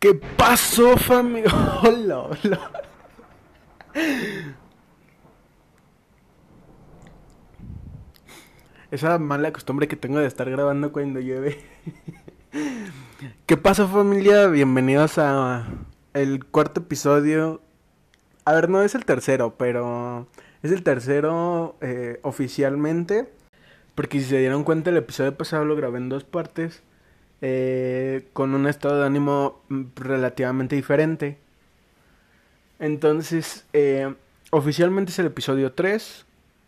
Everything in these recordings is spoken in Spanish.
¿Qué pasó, familia? Hola, hola. Esa mala costumbre que tengo de estar grabando cuando llueve. ¿Qué pasa familia? Bienvenidos a el cuarto episodio. A ver, no es el tercero, pero es el tercero eh, oficialmente. Porque si se dieron cuenta, el episodio pasado lo grabé en dos partes. Eh, con un estado de ánimo mm, relativamente diferente. Entonces, eh, oficialmente es el episodio 3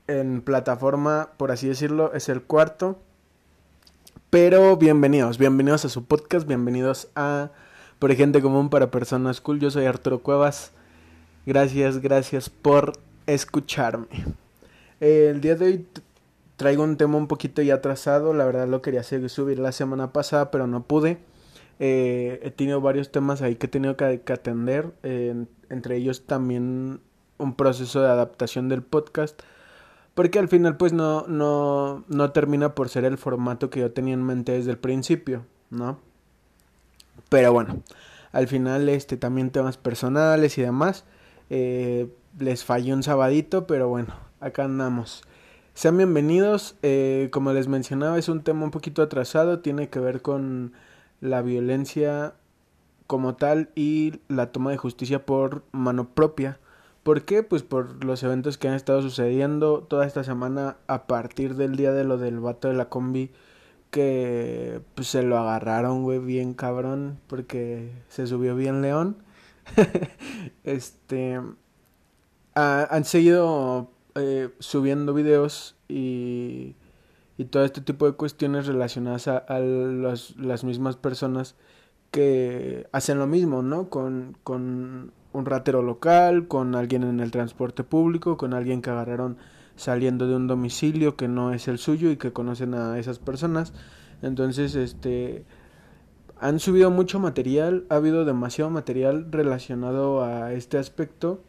en plataforma, por así decirlo, es el cuarto. Pero bienvenidos, bienvenidos a su podcast, bienvenidos a Por Gente Común para Personas Cool. Yo soy Arturo Cuevas. Gracias, gracias por escucharme. el día de hoy traigo un tema un poquito ya atrasado. La verdad lo quería subir la semana pasada, pero no pude. Eh, he tenido varios temas ahí que he tenido que, atender. entre ellos también un proceso de adaptación del podcast porque al final pues no, no, no termina por ser el formato que yo tenía en mente desde el principio, ¿no? Pero bueno, al final este también temas personales y demás. Eh, les falló un sabadito, pero bueno, acá andamos. Sean bienvenidos, eh, como les mencionaba es un tema un poquito atrasado, tiene que ver con la violencia como tal y la toma de justicia por mano propia. ¿Por qué? Pues por los eventos que han estado sucediendo toda esta semana a partir del día de lo del vato de la combi que pues se lo agarraron, güey, bien cabrón porque se subió bien león. este han seguido eh, subiendo videos y, y todo este tipo de cuestiones relacionadas a, a las mismas personas que hacen lo mismo, ¿no? Con, con un ratero local, con alguien en el transporte público, con alguien que agarraron saliendo de un domicilio que no es el suyo y que conocen a esas personas. Entonces, este han subido mucho material, ha habido demasiado material relacionado a este aspecto.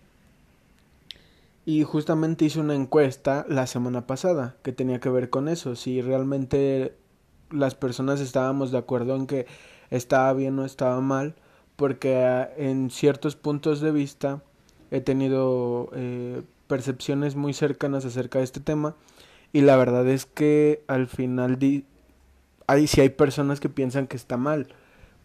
Y justamente hice una encuesta la semana pasada que tenía que ver con eso, si realmente las personas estábamos de acuerdo en que estaba bien o estaba mal porque ah, en ciertos puntos de vista he tenido eh, percepciones muy cercanas acerca de este tema y la verdad es que al final di hay si hay personas que piensan que está mal.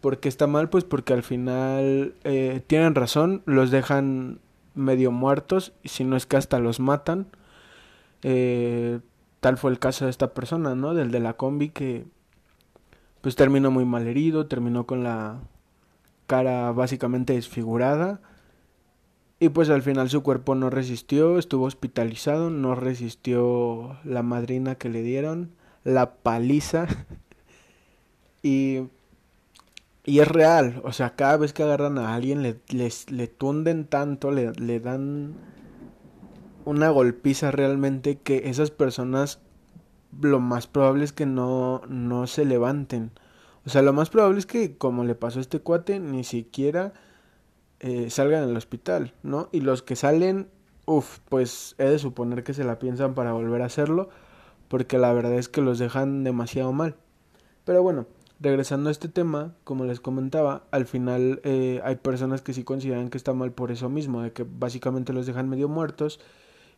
Porque está mal pues porque al final eh, tienen razón los dejan medio muertos y si no es que hasta los matan eh, tal fue el caso de esta persona no del de la combi que pues terminó muy mal herido terminó con la cara básicamente desfigurada. Y pues al final su cuerpo no resistió, estuvo hospitalizado, no resistió la madrina que le dieron, la paliza. y, y es real, o sea, cada vez que agarran a alguien le, le tunden tanto, le, le dan una golpiza realmente que esas personas lo más probable es que no, no se levanten. O sea, lo más probable es que, como le pasó a este cuate, ni siquiera eh, salgan del hospital, ¿no? Y los que salen, uff, pues he de suponer que se la piensan para volver a hacerlo, porque la verdad es que los dejan demasiado mal. Pero bueno, regresando a este tema, como les comentaba, al final eh, hay personas que sí consideran que está mal por eso mismo, de que básicamente los dejan medio muertos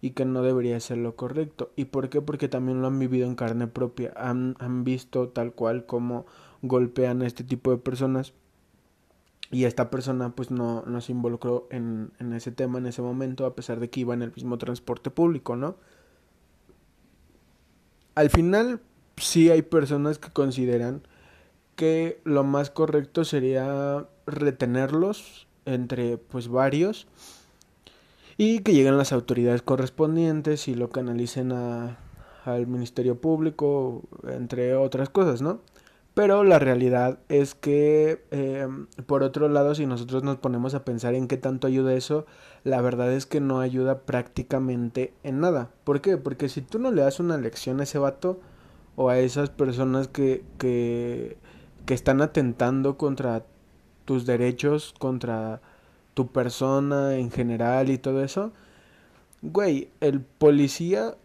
y que no debería ser lo correcto. ¿Y por qué? Porque también lo han vivido en carne propia, han, han visto tal cual como golpean a este tipo de personas y esta persona pues no, no se involucró en, en, ese tema en ese momento a pesar de que iba en el mismo transporte público, ¿no? Al final sí hay personas que consideran que lo más correcto sería retenerlos entre pues varios y que lleguen las autoridades correspondientes y lo canalicen a, al Ministerio Público, entre otras cosas, ¿no? Pero la realidad es que, eh, por otro lado, si nosotros nos ponemos a pensar en qué tanto ayuda eso, la verdad es que no ayuda prácticamente en nada. ¿Por qué? Porque si tú no le das una lección a ese vato o a esas personas que, que, que están atentando contra tus derechos, contra tu persona en general y todo eso, güey, el policía,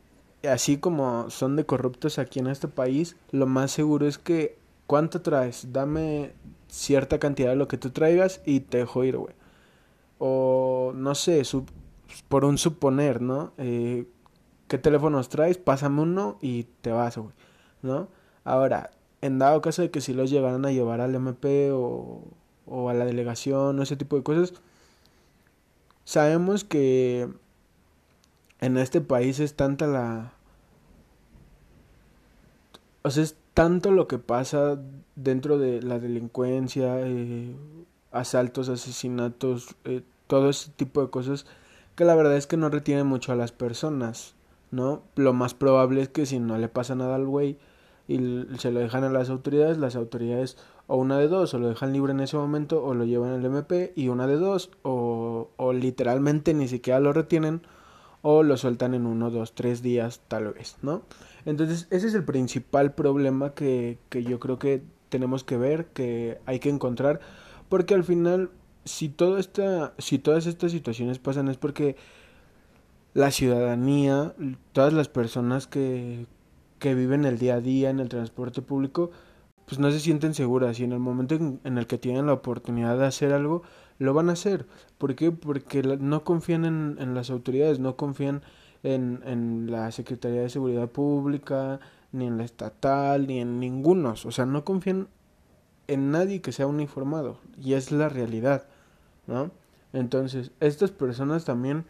así como son de corruptos aquí en este país, lo más seguro es que ¿Cuánto traes? Dame cierta cantidad de lo que tú traigas y te dejo ir, güey. O no sé, por un suponer, ¿no? Eh, ¿Qué teléfonos traes? Pásame uno y te vas, güey, ¿no? Ahora, en dado caso de que si los llegaran a llevar al MP o, a la delegación o ese tipo de cosas, sabemos que en este país es tanta la... O sea, es tanto lo que pasa dentro de la delincuencia, eh, asaltos, asesinatos, eh, todo ese tipo de cosas, que la verdad es que no retiene mucho a las personas, ¿no? Lo más probable es que si no le pasa nada al güey y se lo dejan a las autoridades, las autoridades o una de dos, o lo dejan libre en ese momento, o lo llevan al MP, y una de dos, o, literalmente ni siquiera lo retienen, o lo sueltan en uno, dos, tres días tal vez, ¿no? Entonces ese es el principal problema que, que yo creo que tenemos que ver, que hay que encontrar, porque al final, si, todo esta, si todas estas situaciones pasan es porque la ciudadanía, todas las personas que, que viven el día a día en el transporte público, pues no se sienten seguras y en el momento en, el que tienen la oportunidad de hacer algo, lo van a hacer. ¿Por qué? Porque no confían en, en las autoridades, no confían en, en la Secretaría de Seguridad Pública, ni en la estatal, ni en ningunos. O sea, no confían en nadie que sea uniformado. Y es la realidad, ¿no? Entonces, estas personas también,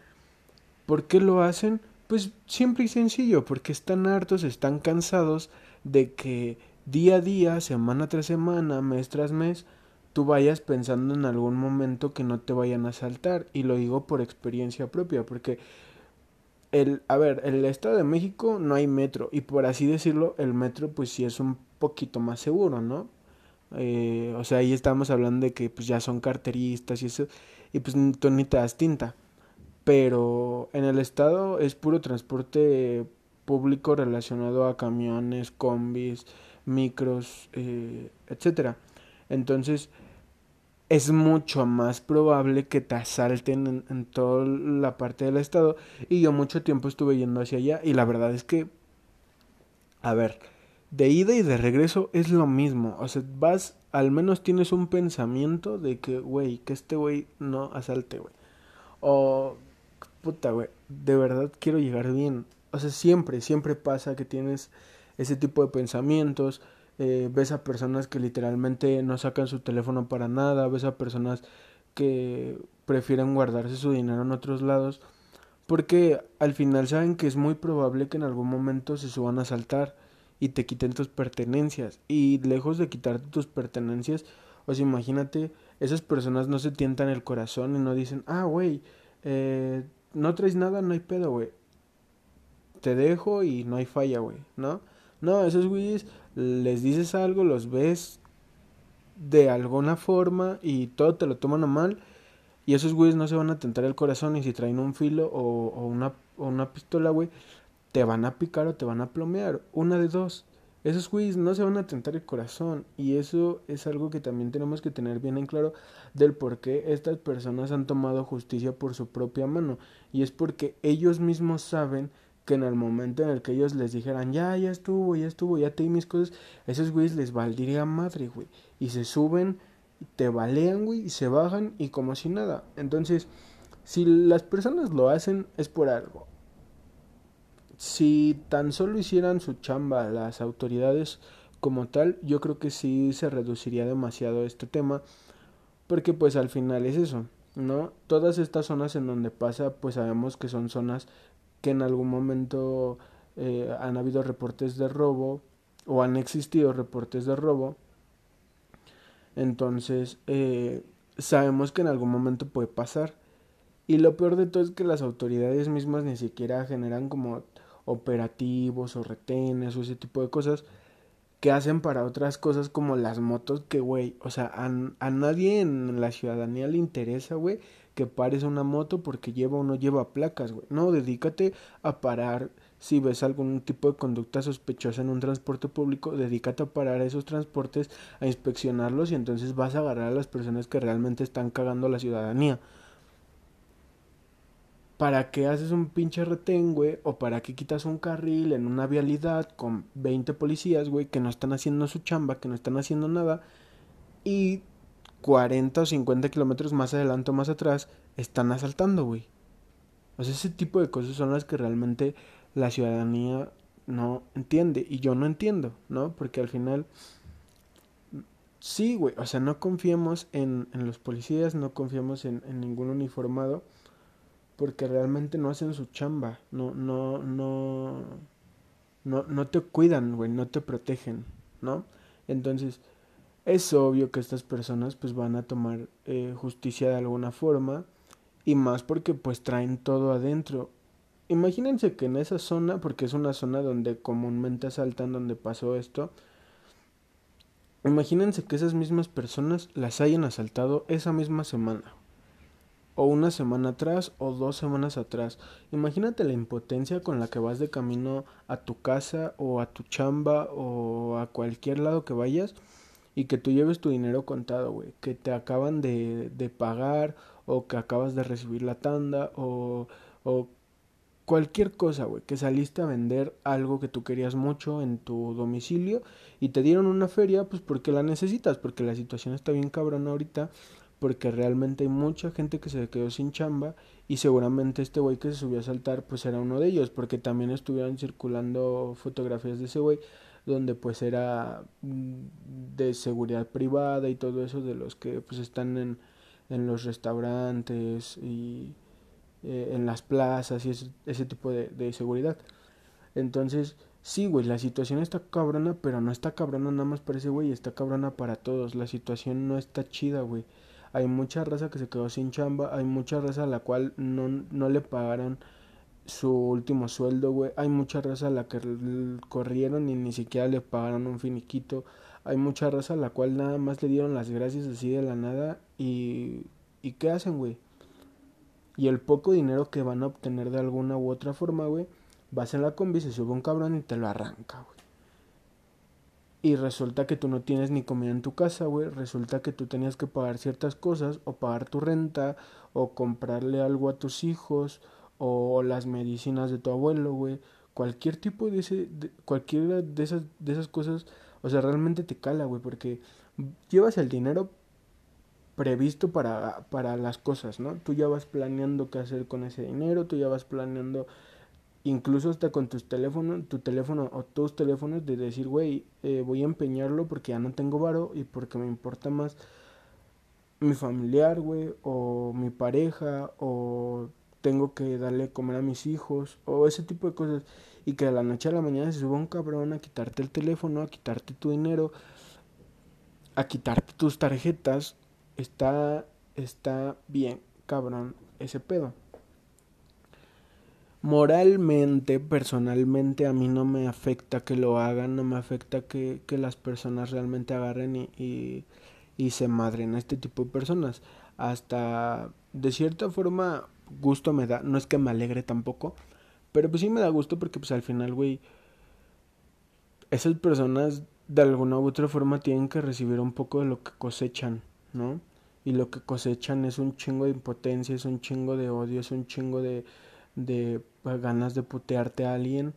¿por qué lo hacen? Pues siempre y sencillo, porque están hartos, están cansados de que día a día, semana tras semana, mes tras mes, tú vayas pensando en algún momento que no te vayan a saltar. Y lo digo por experiencia propia, porque el, a ver, el Estado de México no hay metro. Y por así decirlo, el metro pues sí es un poquito más seguro, ¿no? Eh, o sea, ahí estamos hablando de que pues ya son carteristas y eso. Y pues tú ni te das tinta. Pero en el Estado es puro transporte público relacionado a camiones, combis, micros, eh, etcétera. Entonces, es mucho más probable que te asalten en, toda la parte del estado. Y yo mucho tiempo estuve yendo hacia allá. Y la verdad es que, a ver, de ida y de regreso es lo mismo. O sea, vas, al menos tienes un pensamiento de que, güey, que este güey no asalte, güey. O, puta, güey, de verdad quiero llegar bien. O sea, siempre, siempre pasa que tienes ese tipo de pensamientos eh, ves a personas que literalmente no sacan su teléfono para nada, ves a personas que prefieren guardarse su dinero en otros lados, porque al final saben que es muy probable que en algún momento se suban a saltar y te quiten tus pertenencias. Y lejos de quitarte tus pertenencias, pues imagínate, esas personas no se tientan el corazón y no dicen, ah, güey, eh, no traes nada, no hay pedo, güey. Te dejo y no hay falla, güey, ¿no? No, esos güeyes les dices algo, los ves de alguna forma y todo te lo toman a mal. Y esos güeyes no se van a tentar el corazón y si traen un filo o, o una, o una pistola, güey, te van a picar o te van a plomear. Una de dos. Esos güeyes no se van a tentar el corazón. Y eso es algo que también tenemos que tener bien en claro del por qué estas personas han tomado justicia por su propia mano. Y es porque ellos mismos saben que en el momento en el que ellos les dijeran, ya, ya estuvo, ya estuvo, ya te di mis cosas, esos güeyes les valdría madre, güey. Y se suben, te balean, güey, y se bajan y como si nada. Entonces, si las personas lo hacen, es por algo. Si tan solo hicieran su chamba las autoridades como tal, yo creo que sí se reduciría demasiado este tema. Porque pues al final es eso, ¿no? Todas estas zonas en donde pasa, pues sabemos que son zonas que en algún momento eh, han habido reportes de robo o han existido reportes de robo. Entonces, eh, sabemos que en algún momento puede pasar. Y lo peor de todo es que las autoridades mismas ni siquiera generan como operativos o retenes o ese tipo de cosas que hacen para otras cosas como las motos que, güey, o sea, a, a nadie en la ciudadanía le interesa, güey, que pares una moto porque lleva o no lleva placas, güey. No, dedícate a parar. Si ves algún tipo de conducta sospechosa en un transporte público, dedícate a parar esos transportes, a inspeccionarlos y entonces vas a agarrar a las personas que realmente están cagando a la ciudadanía. ¿Para qué haces un pinche retén, güey? ¿O para qué quitas un carril en una vialidad con 20 policías, güey, que no están haciendo su chamba, que no están haciendo nada? Y 40 o 50 kilómetros más adelante o más atrás están asaltando, güey. O sea, ese tipo de cosas son las que realmente la ciudadanía no entiende. Y yo no entiendo, ¿no? Porque al final, sí, güey. O sea, no confiemos en, en los policías, no confiemos en, en, ningún uniformado. Porque realmente no hacen su chamba. No, no, no. No, no te cuidan, güey. No te protegen, ¿no? Entonces, es obvio que estas personas pues van a tomar eh, justicia de alguna forma y más porque pues traen todo adentro. Imagínense que en esa zona, porque es una zona donde comúnmente asaltan, donde pasó esto, imagínense que esas mismas personas las hayan asaltado esa misma semana. O una semana atrás o dos semanas atrás. Imagínate la impotencia con la que vas de camino a tu casa o a tu chamba o a cualquier lado que vayas y que tú lleves tu dinero contado, güey. Que te acaban de, de pagar o que acabas de recibir la tanda o, o cualquier cosa, güey, que saliste a vender algo que tú querías mucho en tu domicilio y te dieron una feria, pues porque la necesitas, porque la situación está bien cabrona ahorita, porque realmente hay mucha gente que se quedó sin chamba y seguramente este güey que se subió a saltar pues era uno de ellos, porque también estuvieron circulando fotografías de ese güey donde pues era mm, de seguridad privada y todo eso de los que pues están en en los restaurantes y eh, en las plazas y ese, tipo de, de, seguridad. Entonces, sí, güey, la situación está cabrona, pero no está cabrona nada más para ese güey, está cabrona para todos. La situación no está chida, güey. Hay mucha raza que se quedó sin chamba, hay mucha raza a la cual no, no le pagaron su último sueldo, güey. Hay mucha raza a la que corrieron y ni siquiera le pagaron un finiquito. Hay mucha raza a la cual nada más le dieron las gracias así de la nada y... ¿Y qué hacen, güey? Y el poco dinero que van a obtener de alguna u otra forma, güey, vas en la combi, se sube un cabrón y te lo arranca, güey. Y resulta que tú no tienes ni comida en tu casa, güey. Resulta que tú tenías que pagar ciertas cosas, o pagar tu renta, o comprarle algo a tus hijos, o las medicinas de tu abuelo, güey. Cualquier tipo de ese, de, cualquiera de esas, de esas cosas o sea, realmente te cala, güey, porque llevas el dinero previsto para, para las cosas, ¿no? Tú ya vas planeando qué hacer con ese dinero, tú ya vas planeando incluso hasta con tus teléfonos, tu teléfono o tus teléfonos de decir, güey, eh, voy a empeñarlo porque ya no tengo varo y porque me importa más mi familiar, güey, o mi pareja, o tengo que darle comer a mis hijos, o ese tipo de cosas y que de la noche a la mañana se suba un cabrón a quitarte el teléfono, a quitarte tu dinero, a quitarte tus tarjetas, está, está bien, cabrón, ese pedo. Moralmente, personalmente, a mí no me afecta que lo hagan, no me afecta que, que las personas realmente agarren y, y, y se madren a este tipo de personas. Hasta, de cierta forma, gusto me da, no es que me alegre tampoco, pero pues sí me da gusto porque pues al final, güey, esas personas de alguna u otra forma tienen que recibir un poco de lo que cosechan, ¿no? Y lo que cosechan es un chingo de impotencia, es un chingo de odio, es un chingo de, de ganas de putearte a alguien.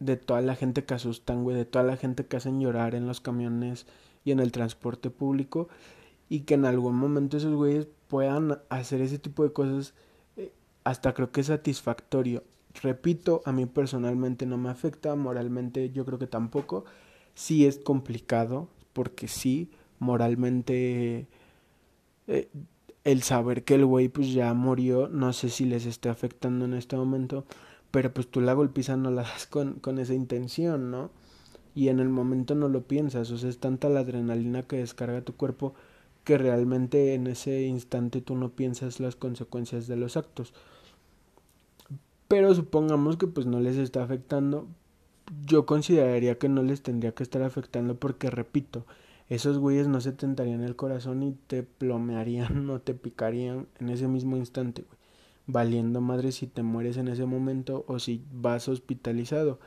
De toda la gente que asustan, güey, de toda la gente que hacen llorar en los camiones y en el transporte público. Y que en algún momento esos güeyes puedan hacer ese tipo de cosas hasta creo que es satisfactorio. Repito, a mí personalmente no me afecta, moralmente yo creo que tampoco. Sí es complicado, porque sí, moralmente eh, el saber que el güey pues ya murió, no sé si les esté afectando en este momento, pero pues tú la golpiza no la das con, con esa intención, ¿no? Y en el momento no lo piensas, o sea, es tanta la adrenalina que descarga tu cuerpo que realmente en ese instante tú no piensas las consecuencias de los actos. Pero supongamos que pues no les está afectando. Yo consideraría que no les tendría que estar afectando porque repito, esos güeyes no se tentarían el corazón y te plomearían o te picarían en ese mismo instante, güey. Valiendo madre si te mueres en ese momento o si vas hospitalizado.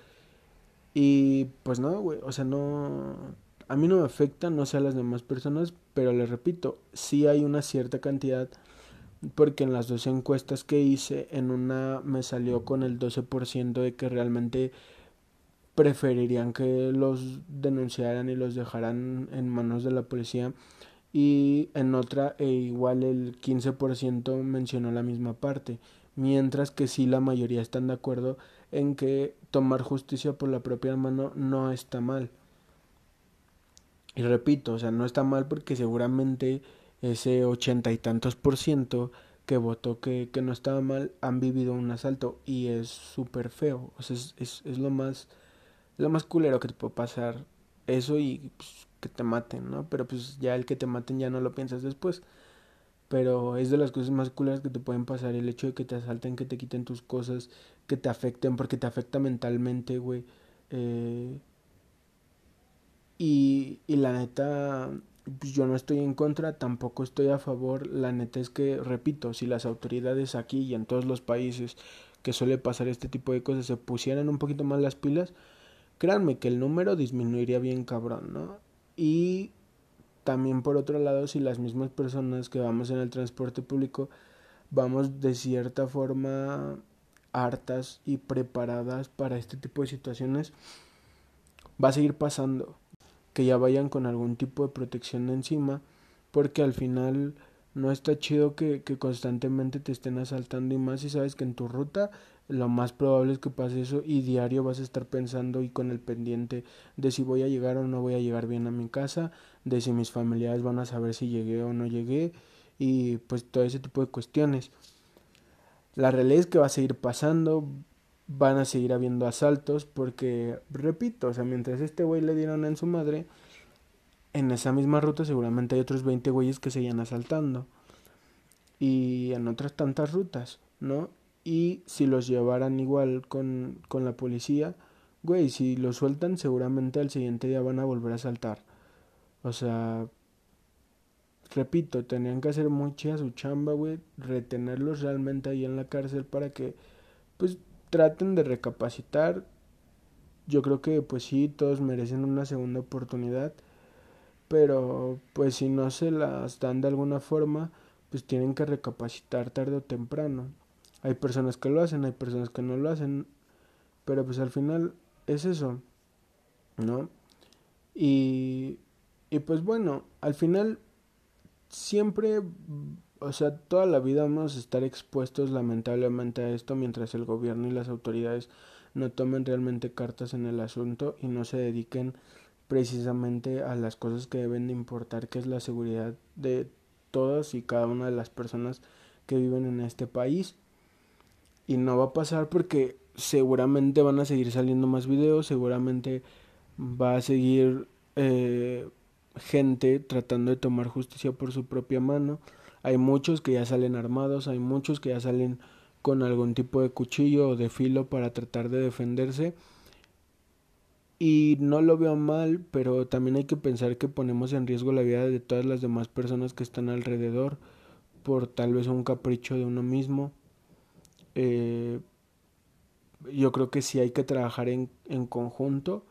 Y pues no, güey, o sea, no... A mí no me afecta, no sé a las demás personas, pero les repito, sí hay una cierta cantidad porque en las dos encuestas que hice, en una me salió con el 12% de que realmente preferirían que los denunciaran y los dejaran en manos de la policía y en otra e igual el 15% mencionó la misma parte, mientras que sí la mayoría están de acuerdo en que tomar justicia por la propia mano no está mal. Y repito, o sea, no está mal porque seguramente ese ochenta y tantos por ciento que votó que, que no estaba mal han vivido un asalto y es súper feo. O sea, es, es, es, lo más lo más culero que te puede pasar eso y pues, que te maten, ¿no? Pero pues ya el que te maten ya no lo piensas después. Pero es de las cosas más culeras que te pueden pasar el hecho de que te asalten, que te quiten tus cosas, que te afecten, porque te afecta mentalmente, güey. Eh, y, y la neta, pues yo no estoy en contra, tampoco estoy a favor. La neta es que, repito, si las autoridades aquí y en todos los países que suele pasar este tipo de cosas se pusieran un poquito más las pilas, créanme que el número disminuiría bien cabrón, ¿no? Y también por otro lado, si las mismas personas que vamos en el transporte público vamos de cierta forma hartas y preparadas para este tipo de situaciones, va a seguir pasando que ya vayan con algún tipo de protección encima, porque al final no está chido que, que constantemente te estén asaltando y más si sabes que en tu ruta lo más probable es que pase eso y diario vas a estar pensando y con el pendiente de si voy a llegar o no voy a llegar bien a mi casa, de si mis familiares van a saber si llegué o no llegué y pues todo ese tipo de cuestiones. La realidad es que va a seguir pasando, van a seguir habiendo asaltos porque, repito, o sea, mientras este güey le dieron en su madre, en esa misma ruta seguramente hay otros 20 güeyes que seguían asaltando. Y en otras tantas rutas, ¿no? Y si los llevaran igual con, con la policía, güey, si los sueltan seguramente al siguiente día van a volver a asaltar. O sea, repito, tenían que hacer muy chida su chamba, güey, retenerlos realmente ahí en la cárcel para que, pues, traten de recapacitar. Yo creo que pues sí, todos merecen una segunda oportunidad, pero pues si no se las dan de alguna forma, pues tienen que recapacitar tarde o temprano. Hay personas que lo hacen, hay personas que no lo hacen, pero pues al final es eso, ¿no? Y, y pues bueno, al final siempre o sea, toda la vida vamos a estar expuestos lamentablemente a esto mientras el gobierno y las autoridades no tomen realmente cartas en el asunto y no se dediquen precisamente a las cosas que deben de importar, que es la seguridad de todas y cada una de las personas que viven en este país. Y no va a pasar porque seguramente van a seguir saliendo más videos, seguramente va a seguir eh, gente tratando de tomar justicia por su propia mano hay muchos que ya salen armados, hay muchos que ya salen con algún tipo de cuchillo o de filo para tratar de defenderse. Y no lo veo mal, pero también hay que pensar que ponemos en riesgo la vida de todas las demás personas que están alrededor por tal vez un capricho de uno mismo. Eh, yo creo que sí hay que trabajar en, en conjunto,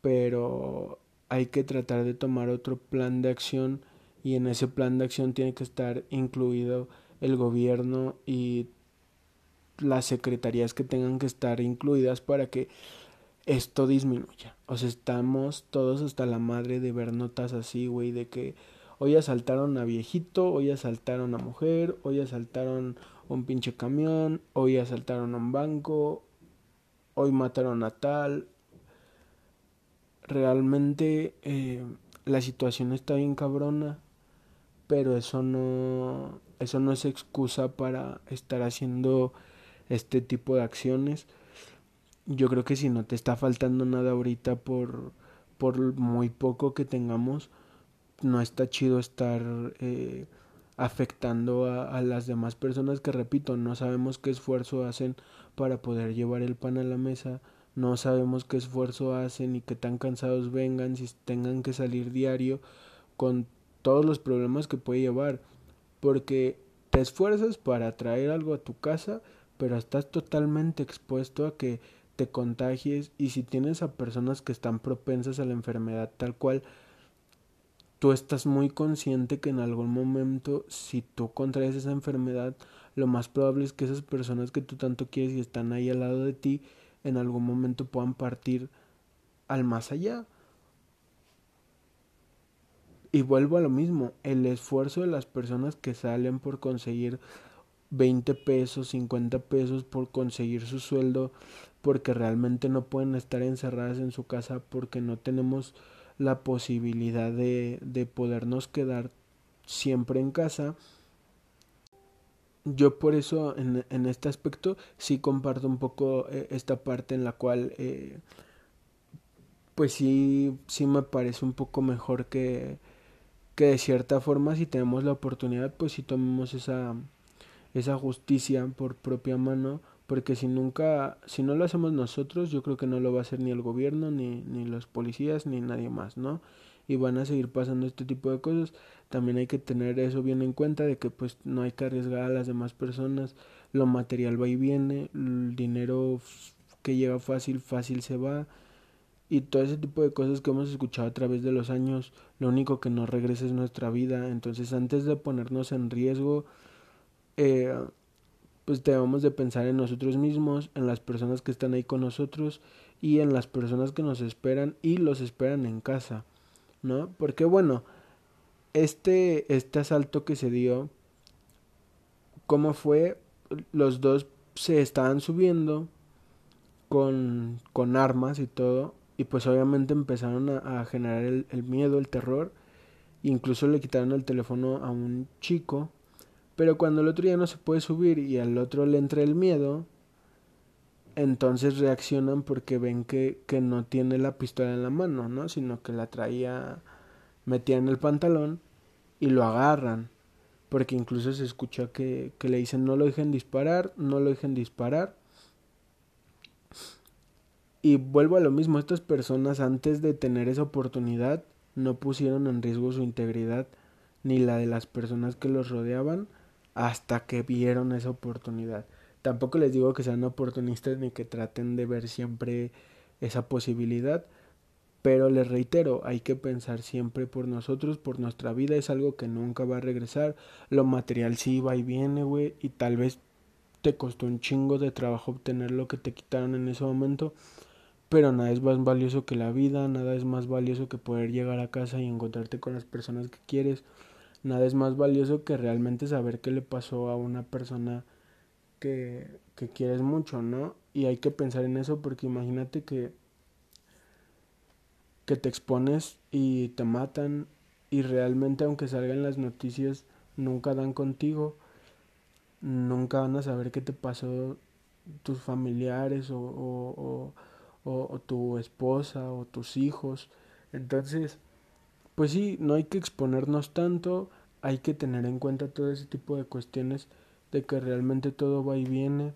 pero hay que tratar de tomar otro plan de acción y en ese plan de acción tiene que estar incluido el gobierno y las secretarías que tengan que estar incluidas para que esto disminuya. O sea, estamos todos hasta la madre de ver notas así, güey, de que hoy asaltaron a viejito, hoy asaltaron a mujer, hoy asaltaron un pinche camión, hoy asaltaron a un banco, hoy mataron a tal. Realmente eh, la situación está bien cabrona pero eso no eso no es excusa para estar haciendo este tipo de acciones. Yo creo que si no te está faltando nada ahorita por por muy poco que tengamos, no está chido estar eh, afectando a, las demás personas que repito, no sabemos qué esfuerzo hacen para poder llevar el pan a la mesa, no sabemos qué esfuerzo hacen y qué tan cansados vengan, si tengan que salir diario con todos los problemas que puede llevar, porque te esfuerzas para traer algo a tu casa, pero estás totalmente expuesto a que te contagies y si tienes a personas que están propensas a la enfermedad tal cual, tú estás muy consciente que en algún momento si tú contraes esa enfermedad, lo más probable es que esas personas que tú tanto quieres y están ahí al lado de ti, en algún momento puedan partir al más allá. Y vuelvo a lo mismo, el esfuerzo de las personas que salen por conseguir 20 pesos, 50 pesos por conseguir su sueldo, porque realmente no pueden estar encerradas en su casa porque no tenemos la posibilidad de, de podernos quedar siempre en casa. Yo por eso en, en este aspecto sí comparto un poco eh, esta parte en la cual eh, pues sí, sí me parece un poco mejor que, que de cierta forma si tenemos la oportunidad pues si tomemos esa, esa justicia por propia mano porque si nunca, si no lo hacemos nosotros, yo creo que no lo va a hacer ni el gobierno, ni, ni los policías, ni nadie más, ¿no? Y van a seguir pasando este tipo de cosas. También hay que tener eso bien en cuenta de que pues no hay que arriesgar a las demás personas, lo material va y viene, el dinero que llega fácil, fácil se va. Y todo ese tipo de cosas que hemos escuchado a través de los años, lo único que nos regresa es nuestra vida. Entonces antes de ponernos en riesgo, eh, pues debemos de pensar en nosotros mismos, en las personas que están ahí con nosotros y en las personas que nos esperan y los esperan en casa, ¿no? Porque bueno, este, este asalto que se dio, ¿cómo fue? Los dos se estaban subiendo con, con armas y todo, y pues obviamente empezaron a, generar el, el miedo, el terror, incluso le quitaron el teléfono a un chico pero cuando el otro ya no se puede subir y al otro le entra el miedo, entonces reaccionan porque ven que, que no tiene la pistola en la mano, ¿no? Sino que la traía metida en el pantalón y lo agarran. Porque incluso se escucha que, que le dicen no lo dejen disparar, no lo dejen disparar. Y vuelvo a lo mismo, estas personas antes de tener esa oportunidad no pusieron en riesgo su integridad ni la de las personas que los rodeaban hasta que vieron esa oportunidad. Tampoco les digo que sean oportunistas ni que traten de ver siempre esa posibilidad, pero les reitero, hay que pensar siempre por nosotros, por nuestra vida, es algo que nunca va a regresar. Lo material sí va y viene, güey, y tal vez te costó un chingo de trabajo obtener lo que te quitaron en ese momento, pero nada es más valioso que la vida, nada es más valioso que poder llegar a casa y encontrarte con las personas que quieres nada es más valioso que realmente saber qué le pasó a una persona que, que quieres mucho, ¿no? Y hay que pensar en eso porque imagínate que, que te expones y te matan y realmente aunque salgan las noticias nunca dan contigo, nunca van a saber qué te pasó tus familiares o, o, o, o tu esposa o tus hijos. Entonces, pues sí, no hay que exponernos tanto, hay que tener en cuenta todo ese tipo de cuestiones de que realmente todo va y viene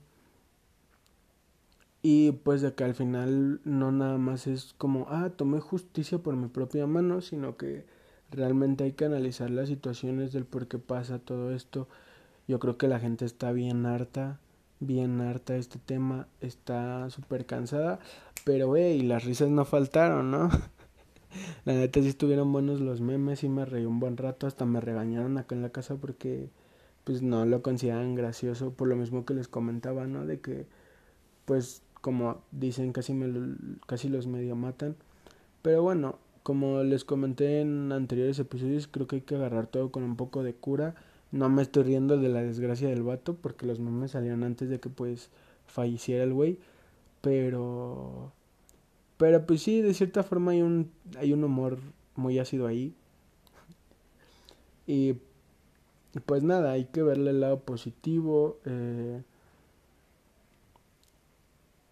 y pues de que al final no nada más es como, ah, tomé justicia por mi propia mano, sino que realmente hay que analizar las situaciones del por qué pasa todo esto. Yo creo que la gente está bien harta, bien harta de este tema, está súper cansada, pero hey, las risas no faltaron, ¿no? La neta sí estuvieron buenos los memes y me reí un buen rato, hasta me regañaron acá en la casa porque pues no lo consideran gracioso por lo mismo que les comentaba, ¿no? De que pues como dicen casi me casi los medio matan. Pero bueno, como les comenté en anteriores episodios, creo que hay que agarrar todo con un poco de cura. No me estoy riendo de la desgracia del vato porque los memes salieron antes de que pues falleciera el güey, pero pero pues sí, de cierta forma hay un, hay un humor muy ácido ahí. Y pues nada, hay que verle el lado positivo. Eh,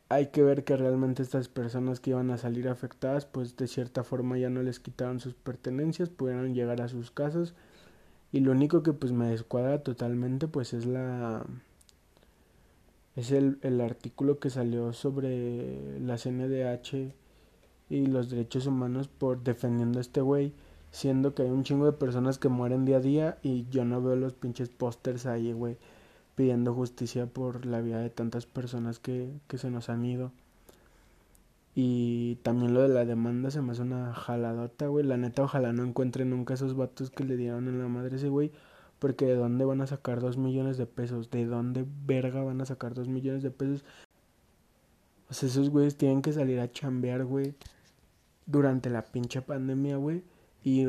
hay que ver que realmente estas personas que iban a salir afectadas, pues de cierta forma ya no les quitaron sus pertenencias, pudieron llegar a sus casas. Y lo único que pues me descuadra totalmente pues es la es el, el artículo que salió sobre la CNDH y los derechos humanos por defendiendo a este güey, siendo que hay un chingo de personas que mueren día a día y yo no veo los pinches pósters ahí, güey, pidiendo justicia por la vida de tantas personas que, que se nos han ido. Y también lo de la demanda se me hace una jaladota, güey. La neta, ojalá no encuentre nunca esos vatos que le dieron en la madre ese güey. Porque de dónde van a sacar dos millones de pesos? ¿De dónde verga van a sacar dos millones de pesos? O sea, esos güeyes tienen que salir a chambear, güey. durante la pinche pandemia, güey, y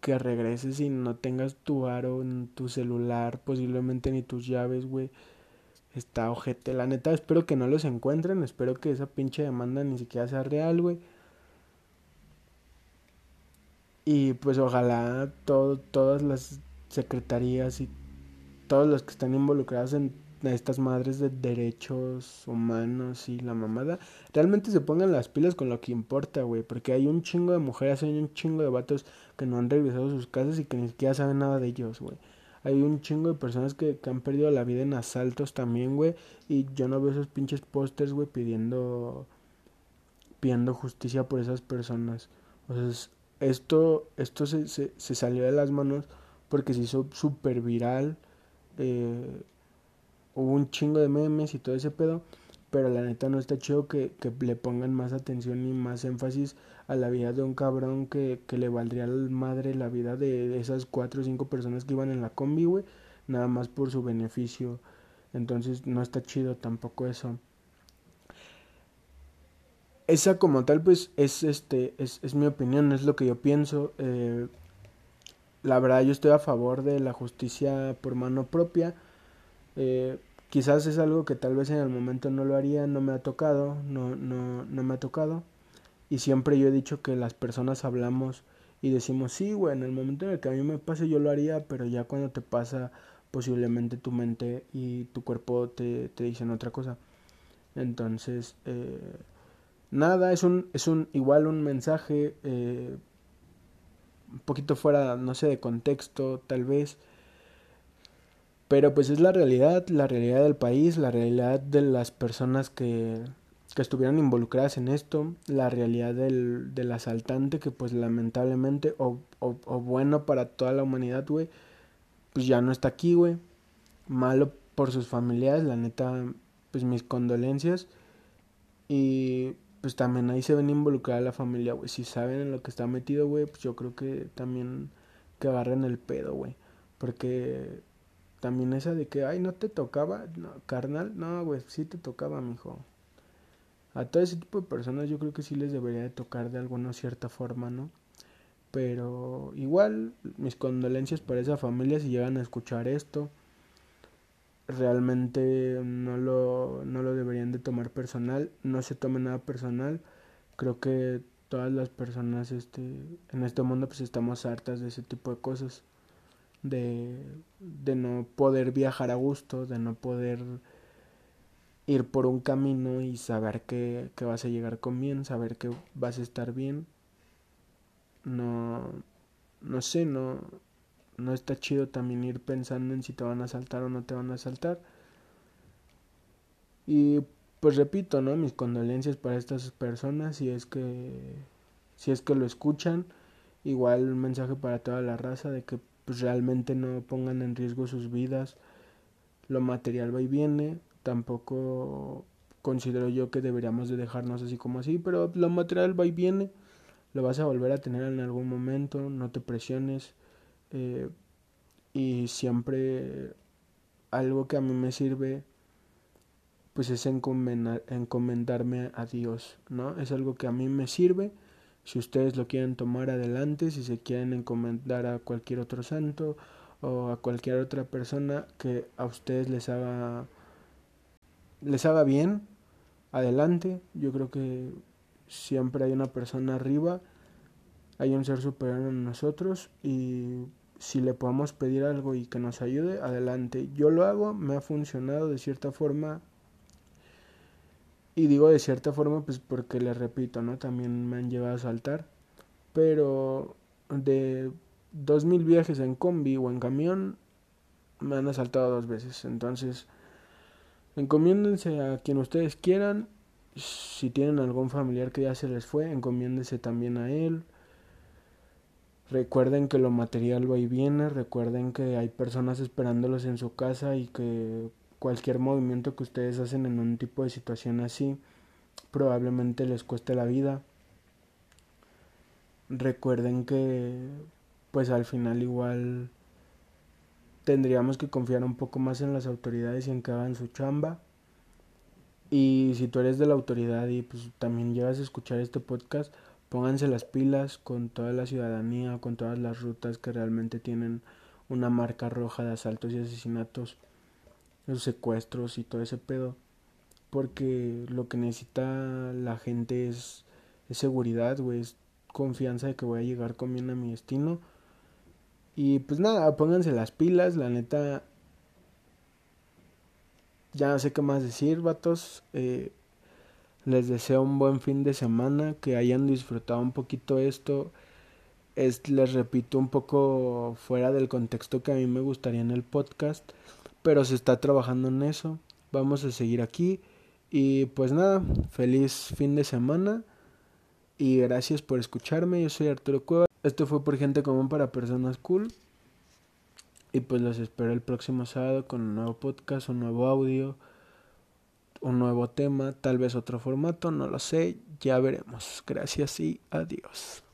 que regreses y no tengas tu aro tu celular, posiblemente ni tus llaves, güey. Está ojete. La neta, espero que no los encuentren. Espero que esa pinche demanda ni siquiera sea real, güey. Y pues ojalá todo, todas las secretarías y todos los que están involucrados en estas madres de derechos humanos y la mamada, realmente se pongan las pilas con lo que importa, güey. Porque hay un chingo de mujeres, hay un chingo de vatos que no han regresado a sus casas y que ni siquiera saben nada de ellos, güey. Hay un chingo de personas que, han perdido la vida en asaltos también, güey. Y yo no veo esos pinches pósters, güey, pidiendo, pidiendo justicia por esas personas. O sea, esto, esto se, se, se salió de las manos porque se hizo súper viral. Eh, hubo un chingo de memes y todo ese pedo, pero la neta no está chido que, que le pongan más atención y más énfasis a la vida de un cabrón que, que le valdría al madre la vida de esas cuatro o cinco personas que iban en la combi, güey, nada más por su beneficio. Entonces no está chido tampoco eso. Esa como tal, pues, es este, es, es mi opinión, es lo que yo pienso. Eh, la verdad yo estoy a favor de la justicia por mano propia. Eh, quizás es algo que tal vez en el momento no lo haría, no me ha tocado, no, no, no me ha tocado. Y siempre yo he dicho que las personas hablamos y decimos, sí, güey, en el momento en el que a mí me pase yo lo haría, pero ya cuando te pasa posiblemente tu mente y tu cuerpo te, te dicen otra cosa. Entonces, eh, nada, es un, es un, igual un mensaje eh, un poquito fuera, no sé, de contexto, tal vez. Pero pues es la realidad, la realidad del país, la realidad de las personas que, que estuvieron involucradas en esto, la realidad del, del asaltante que pues lamentablemente, o, o, o bueno para toda la humanidad, güey, pues ya no está aquí, güey. Malo por sus familiares, la neta, pues mis condolencias. Y pues también ahí se ven involucrada la familia, güey. Si saben en lo que está metido, güey, pues yo creo que también que agarren el pedo, güey. Porque también esa de que, ay, no te tocaba, carnal, no, güey, sí te tocaba, mijo. A todo ese tipo de personas yo creo que sí les debería de tocar de alguna cierta forma, ¿no? Pero igual, mis condolencias para esa familia si llegan a escuchar esto realmente no lo, no lo deberían de tomar personal, no se tome nada personal. Creo que todas las personas este, en este mundo pues estamos hartas de ese tipo de cosas. De, de no poder viajar a gusto, de no poder ir por un camino y saber que, que vas a llegar con bien, saber que vas a estar bien. No, no sé, no, no está chido también ir pensando en si te van a saltar o no te van a saltar. Y pues repito, ¿no? Mis condolencias para estas personas si es que si es que lo escuchan. Igual un mensaje para toda la raza de que pues realmente no pongan en riesgo sus vidas. Lo material va y viene, tampoco considero yo que deberíamos de dejarnos así como así, pero lo material va y viene. Lo vas a volver a tener en algún momento, no te presiones eh, y siempre algo que a mí me sirve pues es encomendarme a Dios, ¿no? Es algo que a mí me sirve. Si ustedes lo quieren tomar adelante, si se quieren encomendar a cualquier otro santo o a cualquier otra persona que a ustedes les haga les haga bien, adelante. Yo creo que siempre hay una persona arriba, hay un ser superior en nosotros y si le podemos pedir algo y que nos ayude, adelante. Yo lo hago, me ha funcionado de cierta forma. Y digo de cierta forma, pues porque les repito, ¿no? También me han llevado a saltar. Pero de dos mil viajes en combi o en camión, me han asaltado dos veces. Entonces, encomiéndense a quien ustedes quieran. Si tienen algún familiar que ya se les fue, encomiéndense también a él. Recuerden que lo material va y viene, recuerden que hay personas esperándolos en su casa y que cualquier movimiento que ustedes hacen en un tipo de situación así probablemente les cueste la vida. Recuerden que pues al final igual tendríamos que confiar un poco más en las autoridades y en que hagan su chamba. Y si tú eres de la autoridad y pues también llegas a escuchar este podcast, pónganse las pilas con toda la ciudadanía, con todas las rutas que realmente tienen una marca roja de asaltos y asesinatos, los secuestros y todo ese pedo. Porque lo que necesita la gente es, seguridad, güey, es confianza de que voy a llegar con bien a mi destino. Y pues nada, pónganse las pilas, la neta. Ya no sé qué más decir, vatos. Eh, les deseo un buen fin de semana, que hayan disfrutado un poquito esto. Es, les repito, un poco fuera del contexto que a mí me gustaría en el podcast, pero se está trabajando en eso. Vamos a seguir aquí. Y pues nada, feliz fin de semana. Y gracias por escucharme. Yo soy Arturo Cueva. Esto fue por gente común para personas cool. Y pues los espero el próximo sábado con un nuevo podcast, un nuevo audio un nuevo tema, tal vez otro formato, no lo sé, ya veremos. Gracias y adiós.